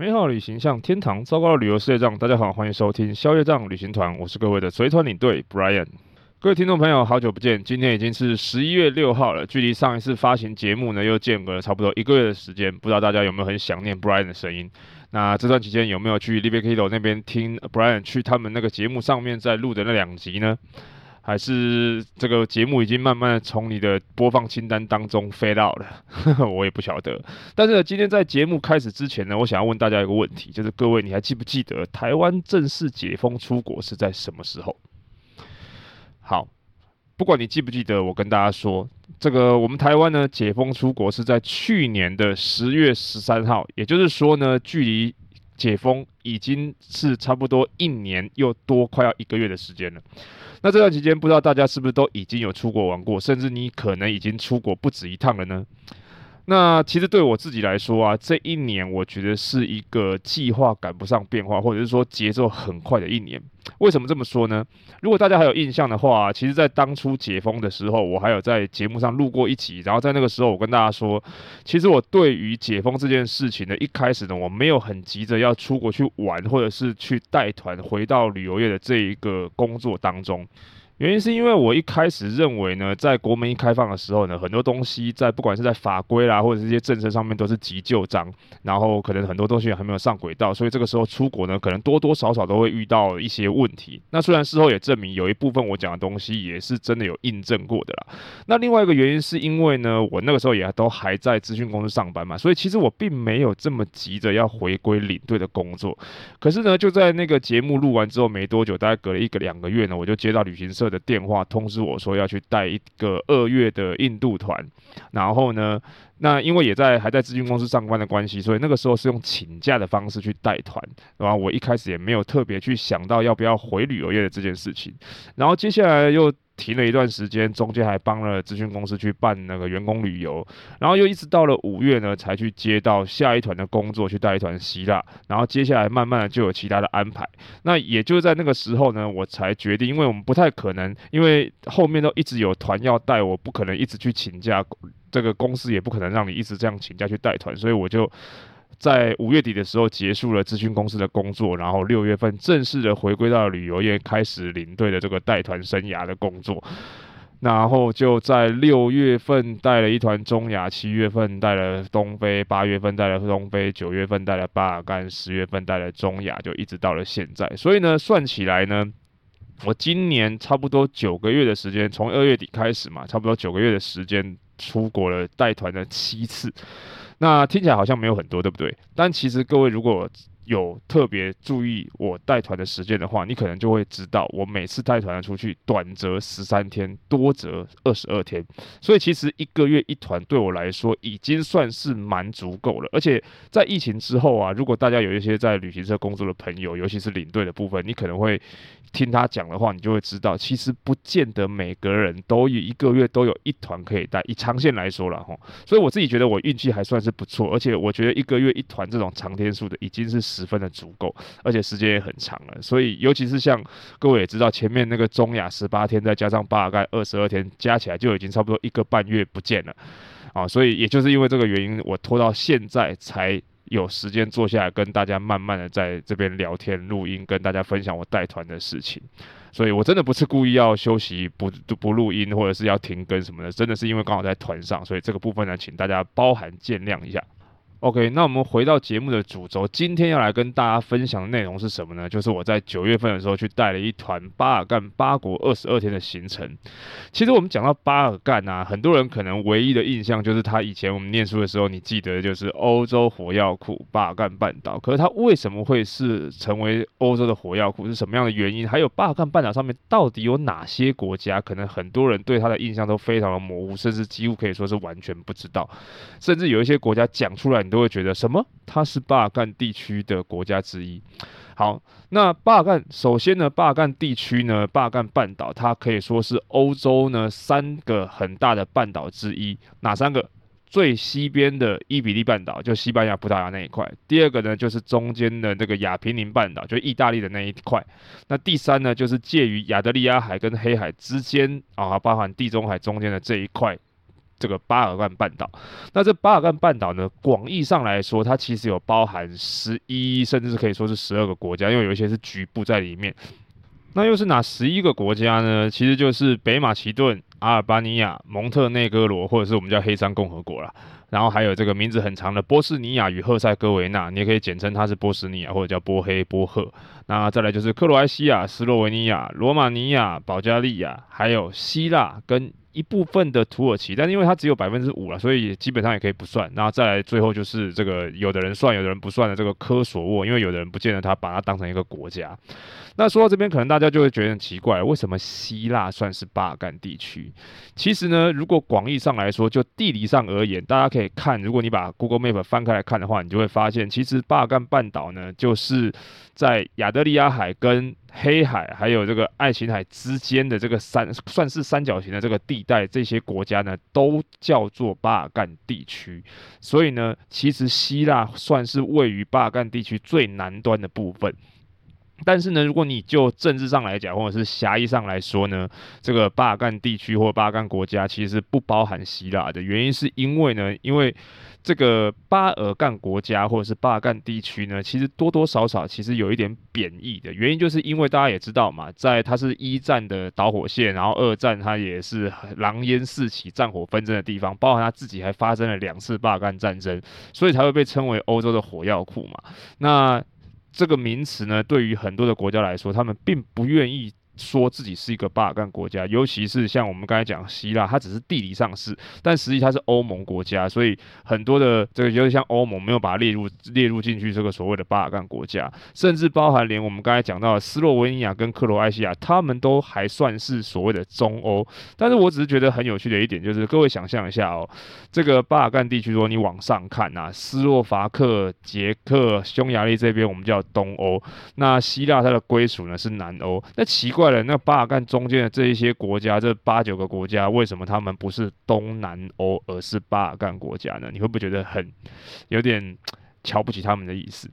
美好旅行像天堂，糟糕的旅游是业障。大家好，欢迎收听消夜账旅行团，我是各位的随团领队 Brian。各位听众朋友，好久不见，今天已经是十一月六号了，距离上一次发行节目呢，又间隔了差不多一个月的时间。不知道大家有没有很想念 Brian 的声音？那这段期间有没有去 Libre 那边听 Brian 去他们那个节目上面在录的那两集呢？还是这个节目已经慢慢从你的播放清单当中飞到了，我也不晓得。但是今天在节目开始之前呢，我想要问大家一个问题，就是各位你还记不记得台湾正式解封出国是在什么时候？好，不管你记不记得，我跟大家说，这个我们台湾呢解封出国是在去年的十月十三号，也就是说呢，距离解封已经是差不多一年又多，快要一个月的时间了。那这段期间，不知道大家是不是都已经有出国玩过，甚至你可能已经出国不止一趟了呢？那其实对我自己来说啊，这一年我觉得是一个计划赶不上变化，或者是说节奏很快的一年。为什么这么说呢？如果大家还有印象的话，其实，在当初解封的时候，我还有在节目上录过一集。然后在那个时候，我跟大家说，其实我对于解封这件事情呢，一开始呢，我没有很急着要出国去玩，或者是去带团回到旅游业的这一个工作当中。原因是因为我一开始认为呢，在国门一开放的时候呢，很多东西在不管是在法规啦，或者是这些政策上面都是急就章，然后可能很多东西还没有上轨道，所以这个时候出国呢，可能多多少少都会遇到一些问题。那虽然事后也证明有一部分我讲的东西也是真的有印证过的啦。那另外一个原因是因为呢，我那个时候也都还在资讯公司上班嘛，所以其实我并没有这么急着要回归领队的工作。可是呢，就在那个节目录完之后没多久，大概隔了一个两个月呢，我就接到旅行社的电话通知我说要去带一个二月的印度团，然后呢，那因为也在还在咨询公司上班的关系，所以那个时候是用请假的方式去带团，然后我一开始也没有特别去想到要不要回旅游业的这件事情，然后接下来又。停了一段时间，中间还帮了咨询公司去办那个员工旅游，然后又一直到了五月呢，才去接到下一团的工作，去带一团希腊，然后接下来慢慢的就有其他的安排。那也就在那个时候呢，我才决定，因为我们不太可能，因为后面都一直有团要带，我不可能一直去请假，这个公司也不可能让你一直这样请假去带团，所以我就。在五月底的时候结束了咨询公司的工作，然后六月份正式的回归到旅游业，开始领队的这个带团生涯的工作。然后就在六月份带了一团中亚，七月份带了东非，八月份带了东非，九月份带了巴尔干，十月份带了中亚，就一直到了现在。所以呢，算起来呢，我今年差不多九个月的时间，从二月底开始嘛，差不多九个月的时间出国了，带团了七次。那听起来好像没有很多，对不对？但其实各位如果有特别注意我带团的时间的话，你可能就会知道，我每次带团出去，短则十三天，多则二十二天。所以其实一个月一团对我来说已经算是蛮足够了。而且在疫情之后啊，如果大家有一些在旅行社工作的朋友，尤其是领队的部分，你可能会听他讲的话，你就会知道，其实不见得每个人都一个月都有一团可以带。以长线来说了哈，所以我自己觉得我运气还算是不错，而且我觉得一个月一团这种长天数的已经是十分的足够，而且时间也很长了。所以尤其是像各位也知道，前面那个中亚十八天，再加上巴尔干二十二天，加起来就已经差不多一个半月不见了啊。所以也就是因为这个原因，我拖到现在才。有时间坐下来跟大家慢慢的在这边聊天录音，跟大家分享我带团的事情，所以我真的不是故意要休息不不录音，或者是要停更什么的，真的是因为刚好在团上，所以这个部分呢，请大家包含见谅一下。OK，那我们回到节目的主轴，今天要来跟大家分享的内容是什么呢？就是我在九月份的时候去带了一团巴尔干八国二十二天的行程。其实我们讲到巴尔干啊，很多人可能唯一的印象就是他以前我们念书的时候，你记得就是欧洲火药库巴尔干半岛。可是它为什么会是成为欧洲的火药库？是什么样的原因？还有巴尔干半岛上面到底有哪些国家？可能很多人对它的印象都非常的模糊，甚至几乎可以说是完全不知道。甚至有一些国家讲出来，都会觉得什么？它是巴尔干地区的国家之一。好，那巴尔干首先呢，巴尔干地区呢，巴尔干半岛，它可以说是欧洲呢三个很大的半岛之一。哪三个？最西边的伊比利半岛，就西班牙、葡萄牙那一块；第二个呢，就是中间的那个亚平宁半岛，就意大利的那一块。那第三呢，就是介于亚得里亚海跟黑海之间啊，包含地中海中间的这一块。这个巴尔干半岛。那这巴尔干半岛呢，广义上来说，它其实有包含十一，甚至是可以说是十二个国家，因为有一些是局部在里面。那又是哪十一个国家呢？其实就是北马其顿、阿尔巴尼亚、蒙特内哥罗，或者是我们叫黑山共和国啦。然后还有这个名字很长的波斯尼亚与赫塞哥维纳，你也可以简称它是波斯尼亚或者叫波黑波赫。那再来就是克罗埃西亚、斯洛维尼亚、罗马尼亚、保加利亚，还有希腊跟一部分的土耳其，但是因为它只有百分之五了，所以基本上也可以不算。然后再来最后就是这个有的人算，有的人不算的这个科索沃，因为有的人不见得他把它当成一个国家。那说到这边，可能大家就会觉得很奇怪，为什么希腊算是巴尔干地区？其实呢，如果广义上来说，就地理上而言，大家可以看，如果你把 Google Map 翻开来看的话，你就会发现，其实巴尔干半岛呢，就是在亚得里亚海跟黑海还有这个爱琴海之间的这个三，算是三角形的这个地带，这些国家呢，都叫做巴尔干地区。所以呢，其实希腊算是位于巴尔干地区最南端的部分。但是呢，如果你就政治上来讲，或者是狭义上来说呢，这个巴尔干地区或巴尔干国家其实不包含希腊的原因，是因为呢，因为这个巴尔干国家或者是巴尔干地区呢，其实多多少少其实有一点贬义的原因，就是因为大家也知道嘛，在它是一战的导火线，然后二战它也是狼烟四起、战火纷争的地方，包含它自己还发生了两次巴尔干战争，所以才会被称为欧洲的火药库嘛。那这个名词呢，对于很多的国家来说，他们并不愿意。说自己是一个巴尔干国家，尤其是像我们刚才讲希腊，它只是地理上是，但实际它是欧盟国家，所以很多的这个，尤其像欧盟没有把它列入列入进去这个所谓的巴尔干国家，甚至包含连我们刚才讲到的斯洛文尼亚跟克罗埃西亚，他们都还算是所谓的中欧。但是我只是觉得很有趣的一点就是，各位想象一下哦，这个巴尔干地区，如果你往上看啊，斯洛伐克、捷克、匈牙利这边我们叫东欧，那希腊它的归属呢是南欧，那奇怪。那巴尔干中间的这一些国家，这八九个国家，为什么他们不是东南欧，而是巴尔干国家呢？你会不会觉得很有点瞧不起他们的意思？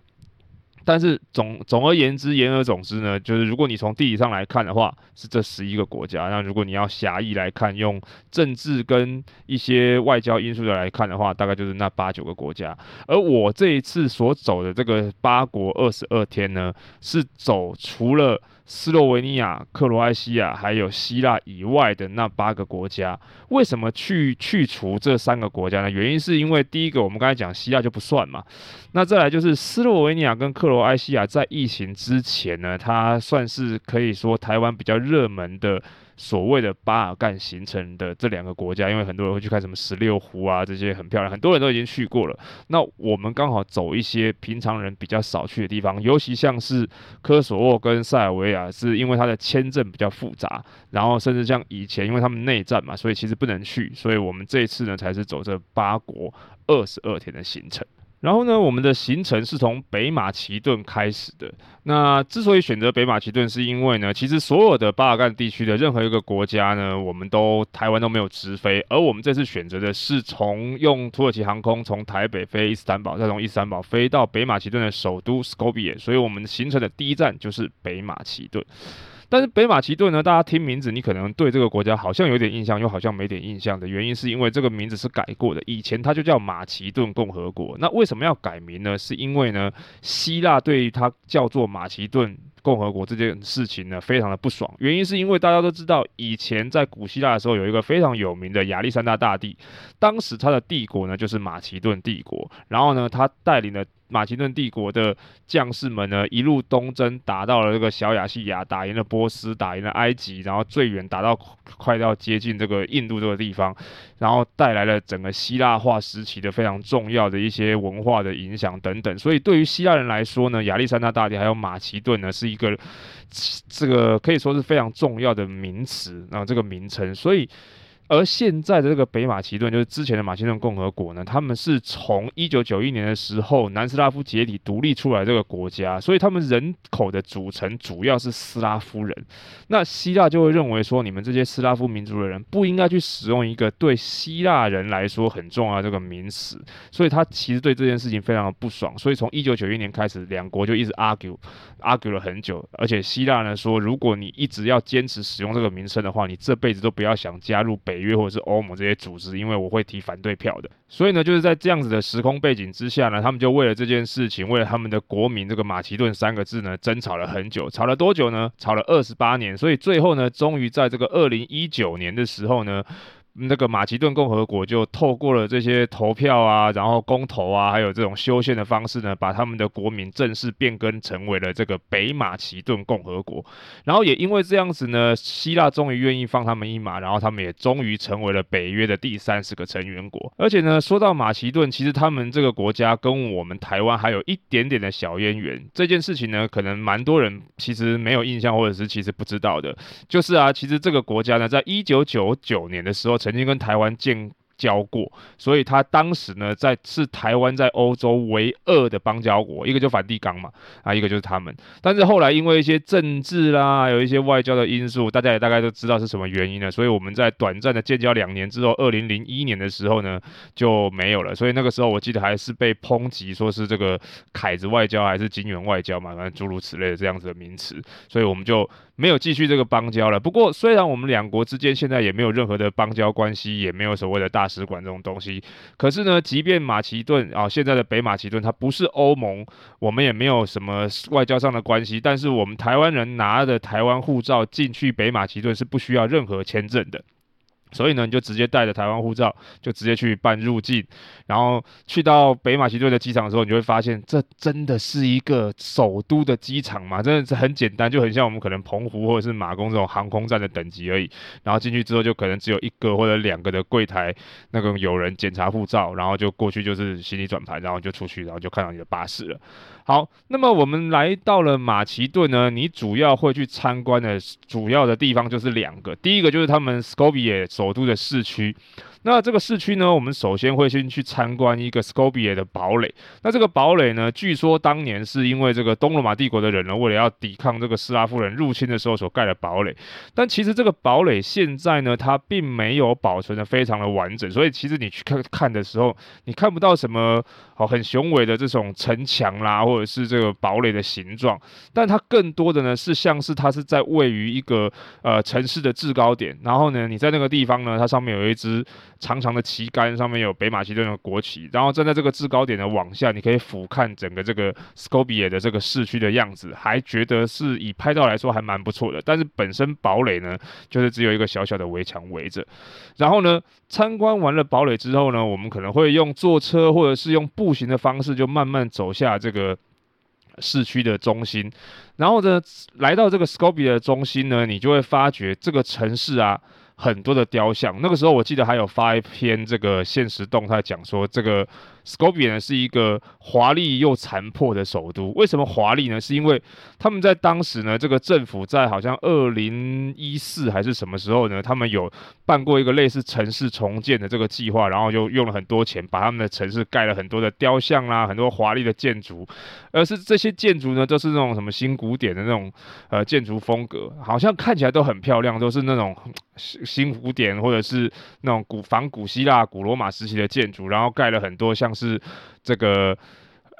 但是总总而言之，言而总之呢，就是如果你从地理上来看的话，是这十一个国家。那如果你要狭义来看，用政治跟一些外交因素的来看的话，大概就是那八九个国家。而我这一次所走的这个八国二十二天呢，是走除了斯洛维尼亚、克罗埃西亚还有希腊以外的那八个国家，为什么去去除这三个国家呢？原因是因为第一个，我们刚才讲希腊就不算嘛。那再来就是斯洛维尼亚跟克罗埃西亚在疫情之前呢，它算是可以说台湾比较热门的。所谓的巴尔干形成的这两个国家，因为很多人会去看什么十六湖啊，这些很漂亮，很多人都已经去过了。那我们刚好走一些平常人比较少去的地方，尤其像是科索沃跟塞尔维亚，啊是因为他的签证比较复杂，然后甚至像以前因为他们内战嘛，所以其实不能去，所以我们这一次呢才是走这八国二十二天的行程。然后呢，我们的行程是从北马其顿开始的。那之所以选择北马其顿，是因为呢，其实所有的巴尔干地区的任何一个国家呢，我们都台湾都没有直飞，而我们这次选择的是从用土耳其航空从台北飞伊斯坦堡，再从伊斯坦堡飞到北马其顿的首都 Skopje，所以我们行程的第一站就是北马其顿。但是北马其顿呢，大家听名字，你可能对这个国家好像有点印象，又好像没点印象的原因，是因为这个名字是改过的。以前它就叫马其顿共和国。那为什么要改名呢？是因为呢，希腊对于它叫做马其顿共和国这件事情呢，非常的不爽。原因是因为大家都知道，以前在古希腊的时候，有一个非常有名的亚历山大大帝，当时他的帝国呢就是马其顿帝国，然后呢，他带领了。马其顿帝国的将士们呢，一路东征，打到了这个小亚细亚，打赢了波斯，打赢了埃及，然后最远打到快到接近这个印度这个地方，然后带来了整个希腊化时期的非常重要的一些文化的影响等等。所以对于希腊人来说呢，亚历山大大帝还有马其顿呢，是一个这个可以说是非常重要的名词，然后这个名称，所以。而现在的这个北马其顿，就是之前的马其顿共和国呢，他们是从一九九一年的时候南斯拉夫解体独立出来这个国家，所以他们人口的组成主要是斯拉夫人。那希腊就会认为说，你们这些斯拉夫民族的人不应该去使用一个对希腊人来说很重要的这个名词，所以他其实对这件事情非常的不爽。所以从一九九一年开始，两国就一直 argue argue 了很久。而且希腊呢说，如果你一直要坚持使用这个名称的话，你这辈子都不要想加入北。北约或者是欧盟这些组织，因为我会提反对票的。所以呢，就是在这样子的时空背景之下呢，他们就为了这件事情，为了他们的国民这个马其顿三个字呢，争吵了很久。吵了多久呢？吵了二十八年。所以最后呢，终于在这个二零一九年的时候呢。那个马其顿共和国就透过了这些投票啊，然后公投啊，还有这种修宪的方式呢，把他们的国民正式变更成为了这个北马其顿共和国。然后也因为这样子呢，希腊终于愿意放他们一马，然后他们也终于成为了北约的第三十个成员国。而且呢，说到马其顿，其实他们这个国家跟我们台湾还有一点点的小渊源。这件事情呢，可能蛮多人其实没有印象，或者是其实不知道的，就是啊，其实这个国家呢，在一九九九年的时候。曾经跟台湾建交过，所以他当时呢，在是台湾在欧洲唯二的邦交国，一个就梵蒂冈嘛，啊，一个就是他们。但是后来因为一些政治啦，有一些外交的因素，大家也大概都知道是什么原因了。所以我们在短暂的建交两年之后，二零零一年的时候呢，就没有了。所以那个时候我记得还是被抨击说是这个凯子外交还是金元外交嘛，反正诸如此类的这样子的名词。所以我们就。没有继续这个邦交了。不过，虽然我们两国之间现在也没有任何的邦交关系，也没有所谓的大使馆这种东西。可是呢，即便马其顿啊，现在的北马其顿它不是欧盟，我们也没有什么外交上的关系。但是我们台湾人拿着台湾护照进去北马其顿是不需要任何签证的。所以呢，你就直接带着台湾护照，就直接去办入境，然后去到北马其顿的机场的时候，你就会发现，这真的是一个首都的机场嘛？真的是很简单，就很像我们可能澎湖或者是马公这种航空站的等级而已。然后进去之后，就可能只有一个或者两个的柜台，那个有人检查护照，然后就过去就是行李转盘，然后就出去，然后就看到你的巴士了。好，那么我们来到了马其顿呢，你主要会去参观的主要的地方就是两个，第一个就是他们 Skopje 首都的市区。那这个市区呢，我们首先会先去参观一个 Skopje 的堡垒。那这个堡垒呢，据说当年是因为这个东罗马帝国的人呢，为了要抵抗这个斯拉夫人入侵的时候所盖的堡垒。但其实这个堡垒现在呢，它并没有保存得非常的完整，所以其实你去看看的时候，你看不到什么好很雄伟的这种城墙啦，或者是这个堡垒的形状。但它更多的呢，是像是它是在位于一个呃城市的制高点，然后呢，你在那个地方呢，它上面有一只。长长的旗杆上面有北马其顿的国旗，然后站在这个制高点的往下，你可以俯瞰整个这个 Skopje 的这个市区的样子，还觉得是以拍照来说还蛮不错的。但是本身堡垒呢，就是只有一个小小的围墙围着。然后呢，参观完了堡垒之后呢，我们可能会用坐车或者是用步行的方式，就慢慢走下这个市区的中心。然后呢，来到这个 Skopje 的中心呢，你就会发觉这个城市啊。很多的雕像，那个时候我记得还有发一篇这个现实动态，讲说这个。Skopje 呢是一个华丽又残破的首都。为什么华丽呢？是因为他们在当时呢，这个政府在好像二零一四还是什么时候呢，他们有办过一个类似城市重建的这个计划，然后就用了很多钱，把他们的城市盖了很多的雕像啦，很多华丽的建筑。而是这些建筑呢，都是那种什么新古典的那种呃建筑风格，好像看起来都很漂亮，都是那种新古典或者是那种古仿古希腊、古罗马时期的建筑，然后盖了很多像。是这个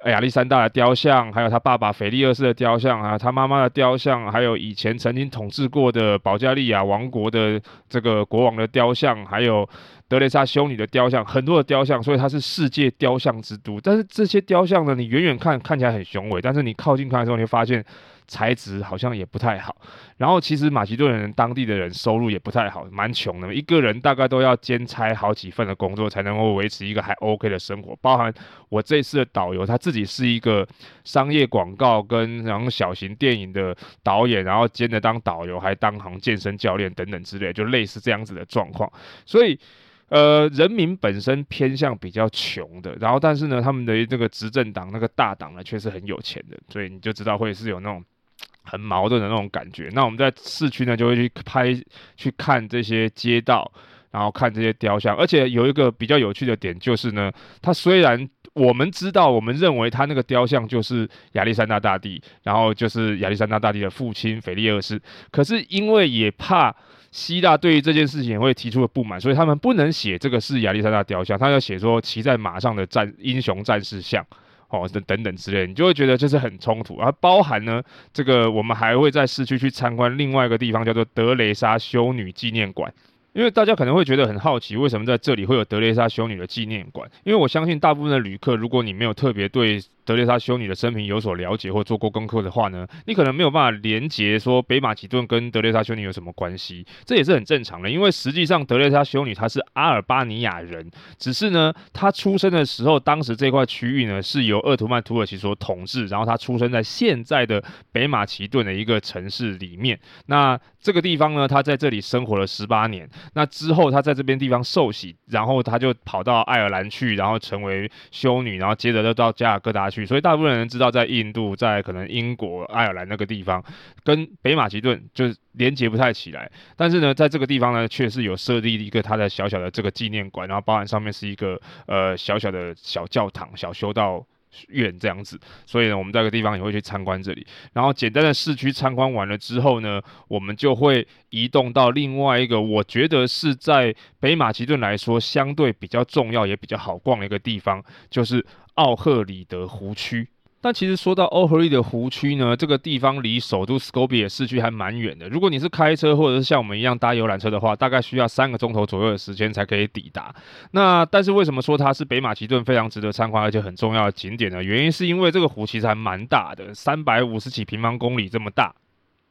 亚历山大的雕像，还有他爸爸腓力二世的雕像啊，他妈妈的雕像，还有以前曾经统治过的保加利亚王国的这个国王的雕像，还有德雷莎修女的雕像，很多的雕像，所以它是世界雕像之都。但是这些雕像呢，你远远看看起来很雄伟，但是你靠近看的时候，你会发现。材质好像也不太好，然后其实马其顿人当地的人收入也不太好，蛮穷的，一个人大概都要兼差好几份的工作才能够维持一个还 OK 的生活。包含我这次的导游，他自己是一个商业广告跟然后小型电影的导演，然后兼着当导游，还当行健身教练等等之类，就类似这样子的状况。所以，呃，人民本身偏向比较穷的，然后但是呢，他们的这个执政党那个大党呢，却是很有钱的，所以你就知道会是有那种。很矛盾的那种感觉。那我们在市区呢，就会去拍、去看这些街道，然后看这些雕像。而且有一个比较有趣的点，就是呢，它虽然我们知道，我们认为它那个雕像就是亚历山大大帝，然后就是亚历山大大帝的父亲腓力二世，可是因为也怕希腊对于这件事情也会提出了不满，所以他们不能写这个是亚历山大雕像，他要写说骑在马上的战英雄战士像。哦，等等等之类，你就会觉得就是很冲突。而包含呢，这个我们还会在市区去参观另外一个地方，叫做德雷莎修女纪念馆。因为大家可能会觉得很好奇，为什么在这里会有德雷莎修女的纪念馆？因为我相信大部分的旅客，如果你没有特别对德蕾莎修女的生平有所了解或做过功课的话呢，你可能没有办法连接说北马其顿跟德蕾莎修女有什么关系。这也是很正常的，因为实际上德蕾莎修女她是阿尔巴尼亚人，只是呢，她出生的时候，当时这块区域呢是由鄂图曼土耳其所统治，然后她出生在现在的北马其顿的一个城市里面。那这个地方呢，她在这里生活了十八年。那之后，他在这边地方受洗，然后他就跑到爱尔兰去，然后成为修女，然后接着就到加尔各答去。所以大部分人知道，在印度，在可能英国、爱尔兰那个地方，跟北马其顿就是连接不太起来。但是呢，在这个地方呢，确实有设立一个它的小小的这个纪念馆，然后包含上面是一个呃小小的小教堂、小修道院这样子，所以呢，我们在这个地方也会去参观这里。然后简单的市区参观完了之后呢，我们就会移动到另外一个，我觉得是在北马其顿来说相对比较重要也比较好逛的一个地方，就是奥赫里德湖区。但其实说到奥赫里德湖区呢，这个地方离首都斯科比耶市区还蛮远的。如果你是开车或者是像我们一样搭游览车的话，大概需要三个钟头左右的时间才可以抵达。那但是为什么说它是北马其顿非常值得参观而且很重要的景点呢？原因是因为这个湖其实还蛮大的，三百五十几平方公里这么大。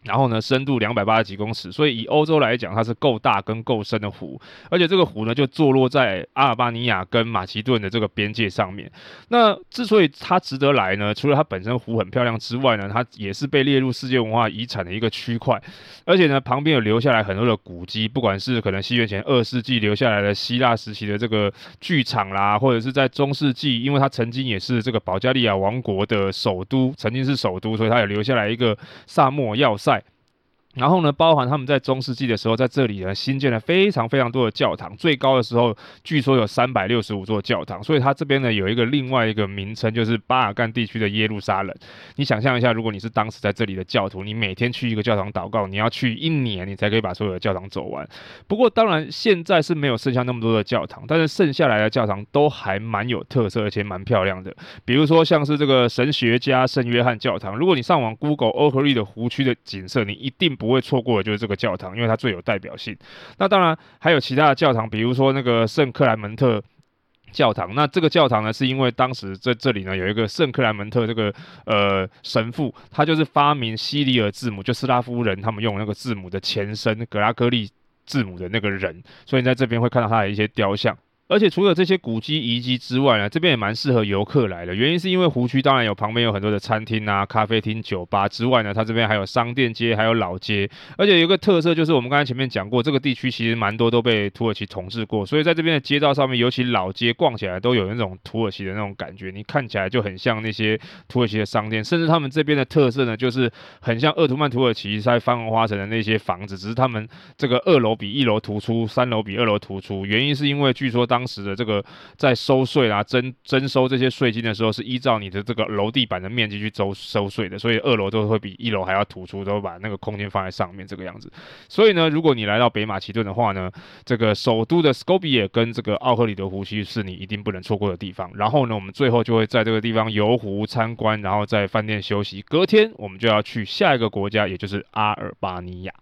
然后呢，深度两百八十几公尺，所以以欧洲来讲，它是够大跟够深的湖。而且这个湖呢，就坐落在阿尔巴尼亚跟马其顿的这个边界上面。那之所以它值得来呢，除了它本身湖很漂亮之外呢，它也是被列入世界文化遗产的一个区块。而且呢，旁边有留下来很多的古迹，不管是可能西元前二世纪留下来的希腊时期的这个剧场啦，或者是在中世纪，因为它曾经也是这个保加利亚王国的首都，曾经是首都，所以它有留下来一个萨莫要塞。然后呢，包含他们在中世纪的时候，在这里呢新建了非常非常多的教堂，最高的时候据说有三百六十五座教堂，所以它这边呢有一个另外一个名称，就是巴尔干地区的耶路撒冷。你想象一下，如果你是当时在这里的教徒，你每天去一个教堂祷告，你要去一年，你才可以把所有的教堂走完。不过当然现在是没有剩下那么多的教堂，但是剩下来的教堂都还蛮有特色，而且蛮漂亮的。比如说像是这个神学家圣约翰教堂，如果你上网 Google 欧赫里德湖区的景色，你一定不。不会错过的就是这个教堂，因为它最有代表性。那当然还有其他的教堂，比如说那个圣克莱门特教堂。那这个教堂呢，是因为当时在这里呢有一个圣克莱门特这个呃神父，他就是发明西里尔字母，就斯拉夫人他们用那个字母的前身格拉哥利字母的那个人，所以在这边会看到他的一些雕像。而且除了这些古迹遗迹之外呢，这边也蛮适合游客来的。原因是因为湖区当然有旁边有很多的餐厅啊、咖啡厅、酒吧之外呢，它这边还有商店街，还有老街。而且有个特色就是我们刚才前面讲过，这个地区其实蛮多都被土耳其统治过，所以在这边的街道上面，尤其老街逛起来都有那种土耳其的那种感觉，你看起来就很像那些土耳其的商店。甚至他们这边的特色呢，就是很像鄂图曼土耳其在番红花城的那些房子，只是他们这个二楼比一楼突出，三楼比二楼突出。原因是因为据说当当时的这个在收税啊，征征收这些税金的时候，是依照你的这个楼地板的面积去收收税的，所以二楼都会比一楼还要突出，都会把那个空间放在上面这个样子。所以呢，如果你来到北马其顿的话呢，这个首都的 Skopje 跟这个奥赫里德湖区是你一定不能错过的地方。然后呢，我们最后就会在这个地方游湖参观，然后在饭店休息。隔天我们就要去下一个国家，也就是阿尔巴尼亚。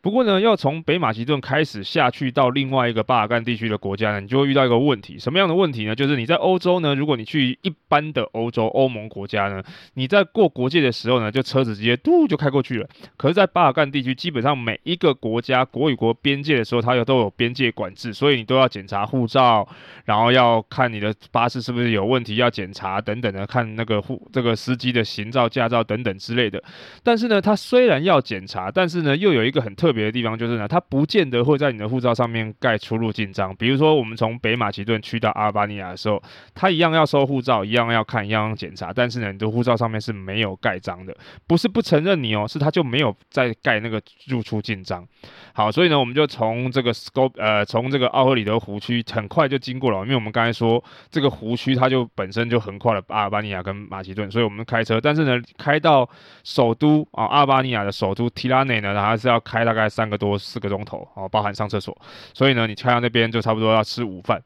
不过呢，要从北马其顿开始下去到另外一个巴尔干地区的国家呢，你就会遇到一个问题。什么样的问题呢？就是你在欧洲呢，如果你去一般的欧洲欧盟国家呢，你在过国界的时候呢，就车子直接嘟就开过去了。可是，在巴尔干地区，基本上每一个国家国与国边界的时候，它有都有边界管制，所以你都要检查护照，然后要看你的巴士是不是有问题要检查等等的，看那个护这个司机的行照、驾照等等之类的。但是呢，它虽然要检查，但是呢，又有一个很特特。别的地方就是呢，它不见得会在你的护照上面盖出入境章。比如说，我们从北马其顿去到阿尔巴尼亚的时候，他一样要收护照，一样要看，一样检查。但是呢，你的护照上面是没有盖章的，不是不承认你哦，是他就没有在盖那个入出境章。好，所以呢，我们就从这个 Scope 呃，从这个奥赫里德湖区很快就经过了，因为我们刚才说这个湖区它就本身就横跨了阿尔巴尼亚跟马其顿，所以我们开车。但是呢，开到首都啊，阿尔巴尼亚的首都提拉内呢，还是要开大概三个多四个钟头，哦，包含上厕所。所以呢，你开到那边就差不多要吃午饭。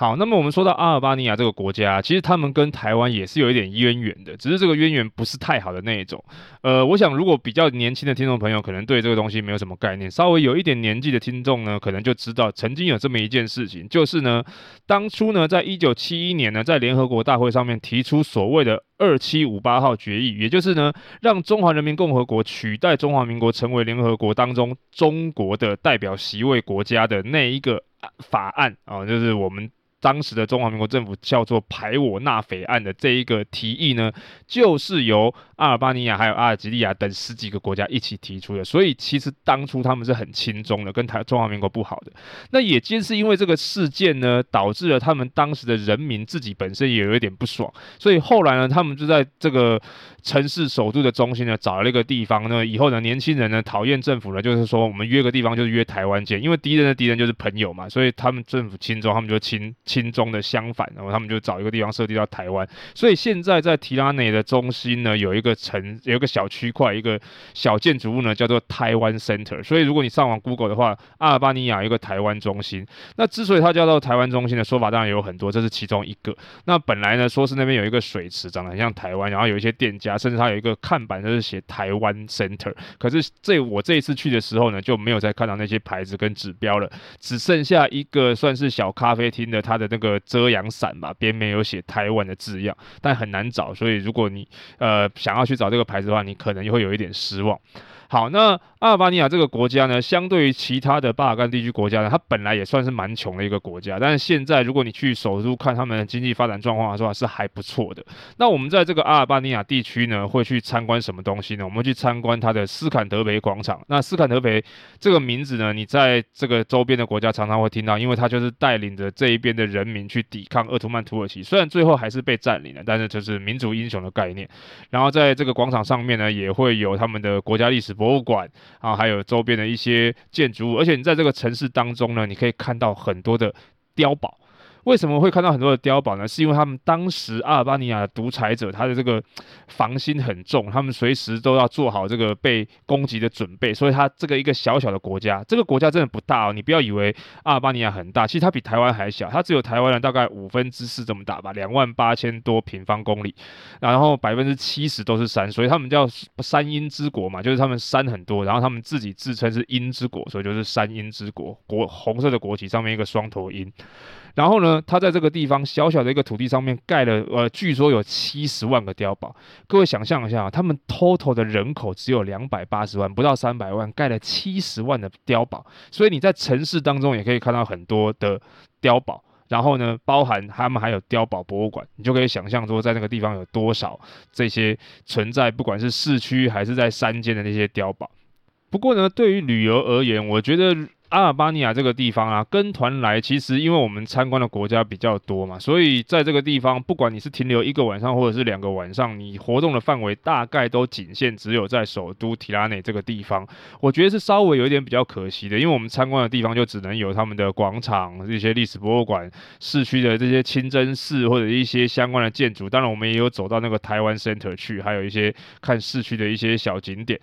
好，那么我们说到阿尔巴尼亚这个国家，其实他们跟台湾也是有一点渊源的，只是这个渊源不是太好的那一种。呃，我想如果比较年轻的听众朋友，可能对这个东西没有什么概念，稍微有一点年纪的听众呢，可能就知道曾经有这么一件事情，就是呢，当初呢，在一九七一年呢，在联合国大会上面提出所谓的二七五八号决议，也就是呢，让中华人民共和国取代中华民国成为联合国当中中国的代表席位国家的那一个法案啊，就是我们。当时的中华民国政府叫做“排我纳匪案”的这一个提议呢，就是由阿尔巴尼亚还有阿尔及利亚等十几个国家一起提出的。所以其实当初他们是很亲中的，跟台中华民国不好的。那也正是因为这个事件呢，导致了他们当时的人民自己本身也有一点不爽。所以后来呢，他们就在这个城市首都的中心呢，找了一个地方呢，以后呢，年轻人呢讨厌政府呢，就是说我们约个地方就是约台湾见，因为敌人的敌人就是朋友嘛，所以他们政府亲中，他们就亲。亲中的相反，然后他们就找一个地方设立到台湾，所以现在在提拉内的中心呢，有一个城，有一个小区块，一个小建筑物呢，叫做台湾 Center。所以如果你上网 Google 的话，阿尔巴尼亚一个台湾中心。那之所以它叫做台湾中心的说法，当然有很多，这是其中一个。那本来呢，说是那边有一个水池，长得很像台湾，然后有一些店家，甚至它有一个看板，就是写台湾 Center。可是这我这一次去的时候呢，就没有再看到那些牌子跟指标了，只剩下一个算是小咖啡厅的它。的那个遮阳伞吧，边边有写台湾的字样，但很难找，所以如果你呃想要要去找这个牌子的话，你可能会有一点失望。好，那阿尔巴尼亚这个国家呢，相对于其他的巴尔干地区国家呢，它本来也算是蛮穷的一个国家，但是现在如果你去首都看他们的经济发展状况的话，是还不错的。那我们在这个阿尔巴尼亚地区呢，会去参观什么东西呢？我们去参观它的斯坎德培广场。那斯坎德培这个名字呢，你在这个周边的国家常常会听到，因为它就是带领着这一边的人民去抵抗鄂图曼土耳其，虽然最后还是被占领了，但是就是民族英雄的概念。然后在这个广场上面呢，也会有他们的国家历史博物馆啊，还有周边的一些建筑物，而且你在这个城市当中呢，你可以看到很多的碉堡。为什么会看到很多的碉堡呢？是因为他们当时阿尔巴尼亚的独裁者，他的这个防心很重，他们随时都要做好这个被攻击的准备。所以，他这个一个小小的国家，这个国家真的不大哦。你不要以为阿尔巴尼亚很大，其实它比台湾还小，它只有台湾人大概五分之四这么大吧，两万八千多平方公里，然后百分之七十都是山，所以他们叫山鹰之国嘛，就是他们山很多，然后他们自己自称是鹰之国，所以就是山鹰之国，国红色的国旗上面一个双头鹰。然后呢，他在这个地方小小的一个土地上面盖了，呃，据说有七十万个碉堡。各位想象一下，他们 total 的人口只有两百八十万，不到三百万，盖了七十万的碉堡。所以你在城市当中也可以看到很多的碉堡。然后呢，包含他们还有碉堡博物馆，你就可以想象说，在那个地方有多少这些存在，不管是市区还是在山间的那些碉堡。不过呢，对于旅游而言，我觉得。阿尔巴尼亚这个地方啊，跟团来，其实因为我们参观的国家比较多嘛，所以在这个地方，不管你是停留一个晚上或者是两个晚上，你活动的范围大概都仅限只有在首都提拉内这个地方。我觉得是稍微有一点比较可惜的，因为我们参观的地方就只能有他们的广场、这些历史博物馆、市区的这些清真寺或者一些相关的建筑。当然，我们也有走到那个台湾 Center 去，还有一些看市区的一些小景点。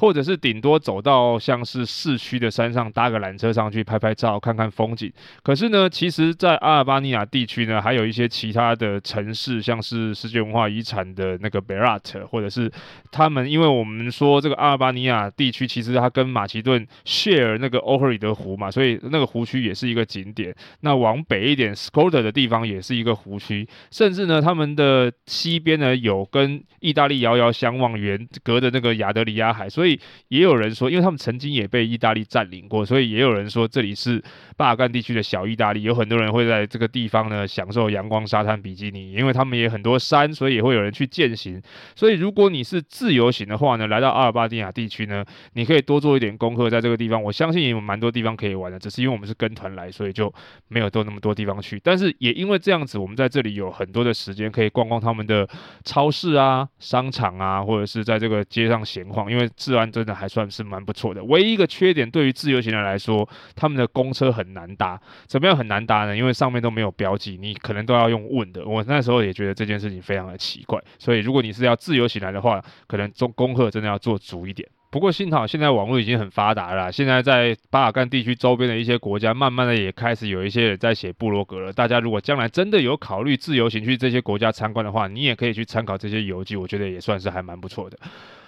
或者是顶多走到像是市区的山上搭个缆车上去拍拍照，看看风景。可是呢，其实，在阿尔巴尼亚地区呢，还有一些其他的城市，像是世界文化遗产的那个贝拉特，或者是他们，因为我们说这个阿尔巴尼亚地区其实它跟马其顿 share 那个欧赫里德湖嘛，所以那个湖区也是一个景点。那往北一点 s c o d a 的地方也是一个湖区，甚至呢，他们的西边呢有跟意大利遥遥相望远隔的那个亚得里亚海，所以。也有人说，因为他们曾经也被意大利占领过，所以也有人说这里是巴尔干地区的小意大利。有很多人会在这个地方呢享受阳光沙滩比基尼，因为他们也很多山，所以也会有人去健行。所以如果你是自由行的话呢，来到阿尔巴尼亚地区呢，你可以多做一点功课，在这个地方，我相信也有蛮多地方可以玩的。只是因为我们是跟团来，所以就没有多那么多地方去。但是也因为这样子，我们在这里有很多的时间可以逛逛他们的超市啊、商场啊，或者是在这个街上闲晃，因为自然。真的还算是蛮不错的，唯一一个缺点对于自由行人来说，他们的公车很难搭。怎么样很难搭呢？因为上面都没有标记，你可能都要用问的。我那时候也觉得这件事情非常的奇怪，所以如果你是要自由行来的话，可能中功课真的要做足一点。不过幸好现在网络已经很发达了，现在在巴尔干地区周边的一些国家，慢慢的也开始有一些人在写部落格了。大家如果将来真的有考虑自由行去这些国家参观的话，你也可以去参考这些游记，我觉得也算是还蛮不错的。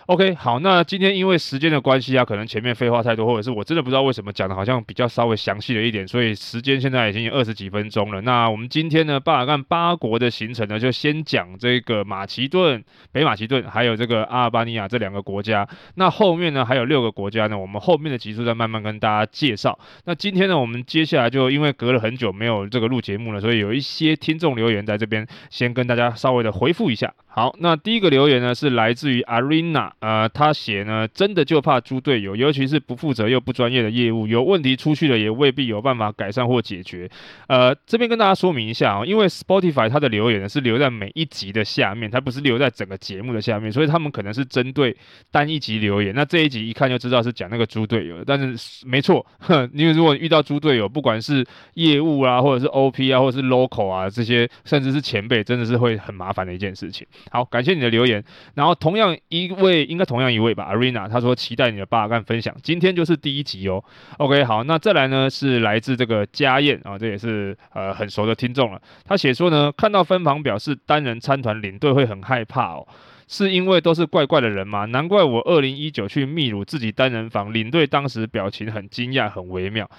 OK，好，那今天因为时间的关系啊，可能前面废话太多，或者是我真的不知道为什么讲的好像比较稍微详细了一点，所以时间现在已经二十几分钟了。那我们今天呢，巴尔干八国的行程呢，就先讲这个马其顿、北马其顿，还有这个阿尔巴尼亚这两个国家。那后面呢，还有六个国家呢，我们后面的集数再慢慢跟大家介绍。那今天呢，我们接下来就因为隔了很久没有这个录节目了，所以有一些听众留言在这边，先跟大家稍微的回复一下。好，那第一个留言呢，是来自于 Arena，呃，他写呢，真的就怕猪队友，尤其是不负责又不专业的业务，有问题出去了也未必有办法改善或解决。呃，这边跟大家说明一下啊、哦，因为 Spotify 它的留言呢是留在每一集的下面，它不是留在整个节目的下面，所以他们可能是针对单一集留言。那这一集一看就知道是讲那个猪队友，但是没错，哼，因为如果遇到猪队友，不管是业务啊，或者是 OP 啊，或者是 local 啊这些，甚至是前辈，真的是会很麻烦的一件事情。好，感谢你的留言。然后同样一位，应该同样一位吧，Arena，他说期待你的巴尔干分享。今天就是第一集哦。OK，好，那再来呢是来自这个家燕啊，这也是呃很熟的听众了。他写说呢，看到分房表示单人参团领队会很害怕哦。是因为都是怪怪的人吗？难怪我二零一九去秘鲁自己单人房，领队当时表情很惊讶，很微妙。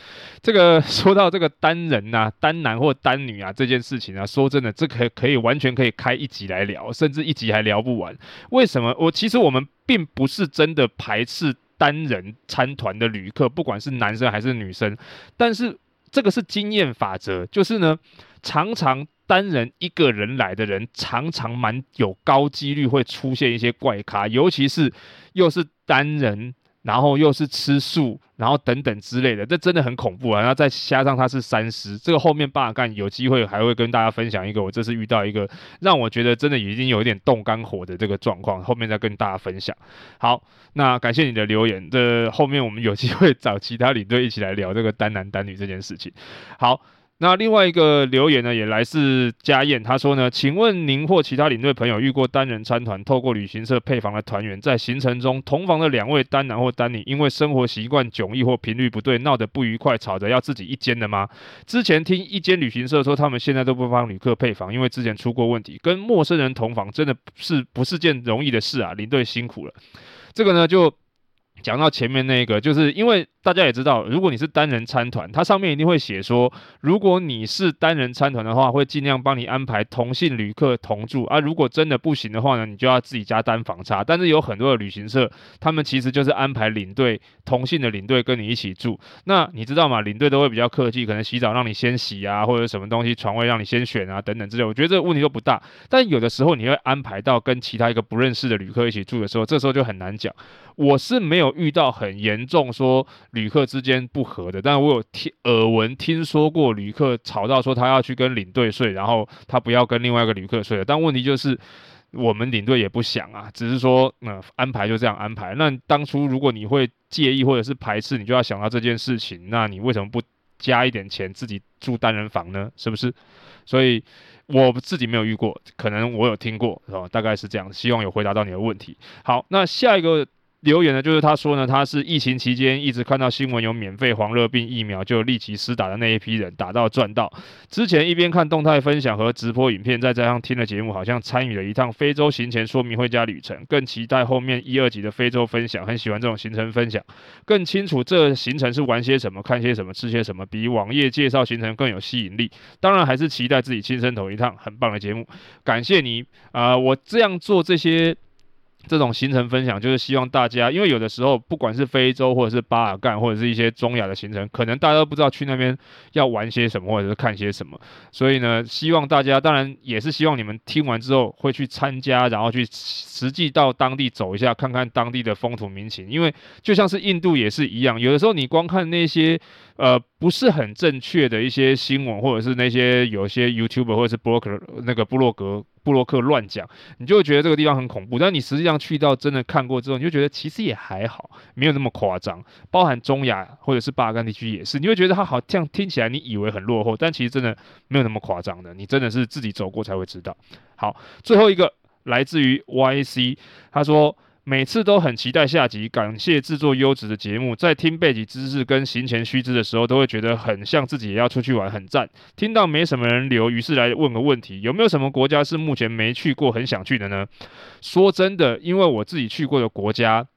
这个说到这个单人呐、单男或单女啊这件事情啊，说真的，这可可以完全可以开一集来聊，甚至一集还聊不完。为什么？我其实我们并不是真的排斥单人参团的旅客，不管是男生还是女生，但是这个是经验法则，就是呢，常常。单人一个人来的人，常常蛮有高几率会出现一些怪咖，尤其是又是单人，然后又是吃素，然后等等之类的，这真的很恐怖啊！然后再加上他是三师，这个后面巴干有机会还会跟大家分享一个，我这次遇到一个让我觉得真的已经有一点动肝火的这个状况，后面再跟大家分享。好，那感谢你的留言，这后面我们有机会找其他领队一起来聊这个单男单女这件事情。好。那另外一个留言呢，也来自家燕，他说呢，请问您或其他领队朋友遇过单人参团，透过旅行社配房的团员，在行程中同房的两位单男或单女，因为生活习惯迥异或频率不对，闹得不愉快，吵着要自己一间的吗？之前听一间旅行社说，他们现在都不帮旅客配房，因为之前出过问题，跟陌生人同房真的是不是件容易的事啊，领队辛苦了。这个呢，就讲到前面那个，就是因为。大家也知道，如果你是单人参团，它上面一定会写说，如果你是单人参团的话，会尽量帮你安排同性旅客同住啊。如果真的不行的话呢，你就要自己加单房差。但是有很多的旅行社，他们其实就是安排领队同性的领队跟你一起住。那你知道吗？领队都会比较客气，可能洗澡让你先洗啊，或者什么东西床位让你先选啊，等等之类。我觉得这个问题都不大。但有的时候你会安排到跟其他一个不认识的旅客一起住的时候，这时候就很难讲。我是没有遇到很严重说。旅客之间不和的，但我有听耳闻听说过旅客吵到说他要去跟领队睡，然后他不要跟另外一个旅客睡了。但问题就是我们领队也不想啊，只是说那、呃、安排就这样安排。那当初如果你会介意或者是排斥，你就要想到这件事情。那你为什么不加一点钱自己住单人房呢？是不是？所以我自己没有遇过，可能我有听过，是吧？大概是这样。希望有回答到你的问题。好，那下一个。留言呢，就是他说呢，他是疫情期间一直看到新闻有免费黄热病疫苗，就立即施打的那一批人，打到赚到。之前一边看动态分享和直播影片，再加上听了节目，好像参与了一趟非洲行前说明会加旅程，更期待后面一二集的非洲分享。很喜欢这种行程分享，更清楚这行程是玩些什么、看些什么、吃些什么，比网页介绍行程更有吸引力。当然还是期待自己亲身走一趟，很棒的节目，感谢你啊、我这样做这些。这种行程分享就是希望大家，因为有的时候不管是非洲或者是巴尔干或者是一些中亚的行程，可能大家都不知道去那边要玩些什么或者是看些什么，所以呢，希望大家当然也是希望你们听完之后会去参加，然后去实际到当地走一下，看看当地的风土民情，因为就像是印度也是一样，有的时候你光看那些。呃，不是很正确的一些新闻，或者是那些有些 YouTuber 或者是 b r o k e r 那个布洛格布洛克乱讲，你就会觉得这个地方很恐怖。但你实际上去到真的看过之后，你就觉得其实也还好，没有那么夸张。包含中亚或者是巴干地区也是，你会觉得它好像听起来你以为很落后，但其实真的没有那么夸张的。你真的是自己走过才会知道。好，最后一个来自于 YC，他说。每次都很期待下集，感谢制作优质的节目。在听背景知识跟行前须知的时候，都会觉得很像自己也要出去玩，很赞。听到没什么人留，于是来问个问题：有没有什么国家是目前没去过，很想去的呢？说真的，因为我自己去过的国家。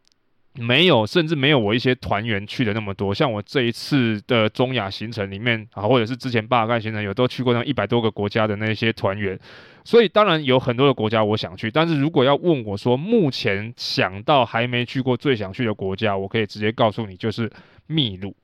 没有，甚至没有我一些团员去的那么多。像我这一次的中亚行程里面啊，或者是之前巴尔干行程有都去过那一百多个国家的那些团员，所以当然有很多的国家我想去。但是如果要问我说目前想到还没去过最想去的国家，我可以直接告诉你，就是秘鲁。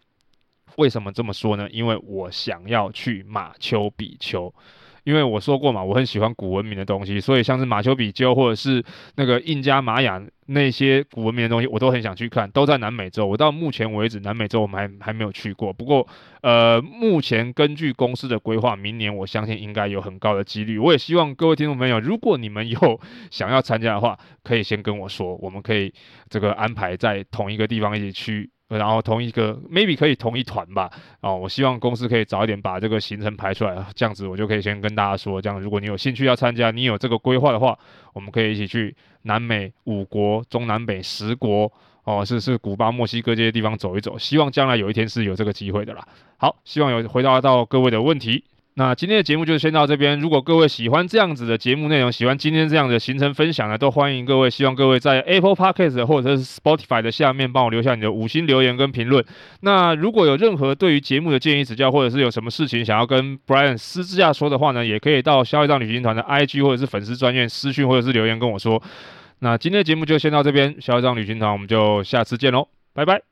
为什么这么说呢？因为我想要去马丘比丘。因为我说过嘛，我很喜欢古文明的东西，所以像是马丘比丘或者是那个印加玛雅那些古文明的东西，我都很想去看，都在南美洲。我到目前为止，南美洲我们还还没有去过。不过，呃，目前根据公司的规划，明年我相信应该有很高的几率。我也希望各位听众朋友，如果你们有 想要参加的话，可以先跟我说，我们可以这个安排在同一个地方一起去。然后同一个 maybe 可以同一团吧，哦，我希望公司可以早一点把这个行程排出来，这样子我就可以先跟大家说，这样如果你有兴趣要参加，你有这个规划的话，我们可以一起去南美五国、中南北十国，哦，是是古巴、墨西哥这些地方走一走，希望将来有一天是有这个机会的啦。好，希望有回答到各位的问题。那今天的节目就先到这边。如果各位喜欢这样子的节目内容，喜欢今天这样的行程分享呢，都欢迎各位。希望各位在 Apple Podcast 或者是 Spotify 的下面帮我留下你的五星留言跟评论。那如果有任何对于节目的建议指教，或者是有什么事情想要跟 Brian 私下说的话呢，也可以到消业障旅行团的 IG 或者是粉丝专页私讯或者是留言跟我说。那今天的节目就先到这边，消业障旅行团我们就下次见喽，拜拜。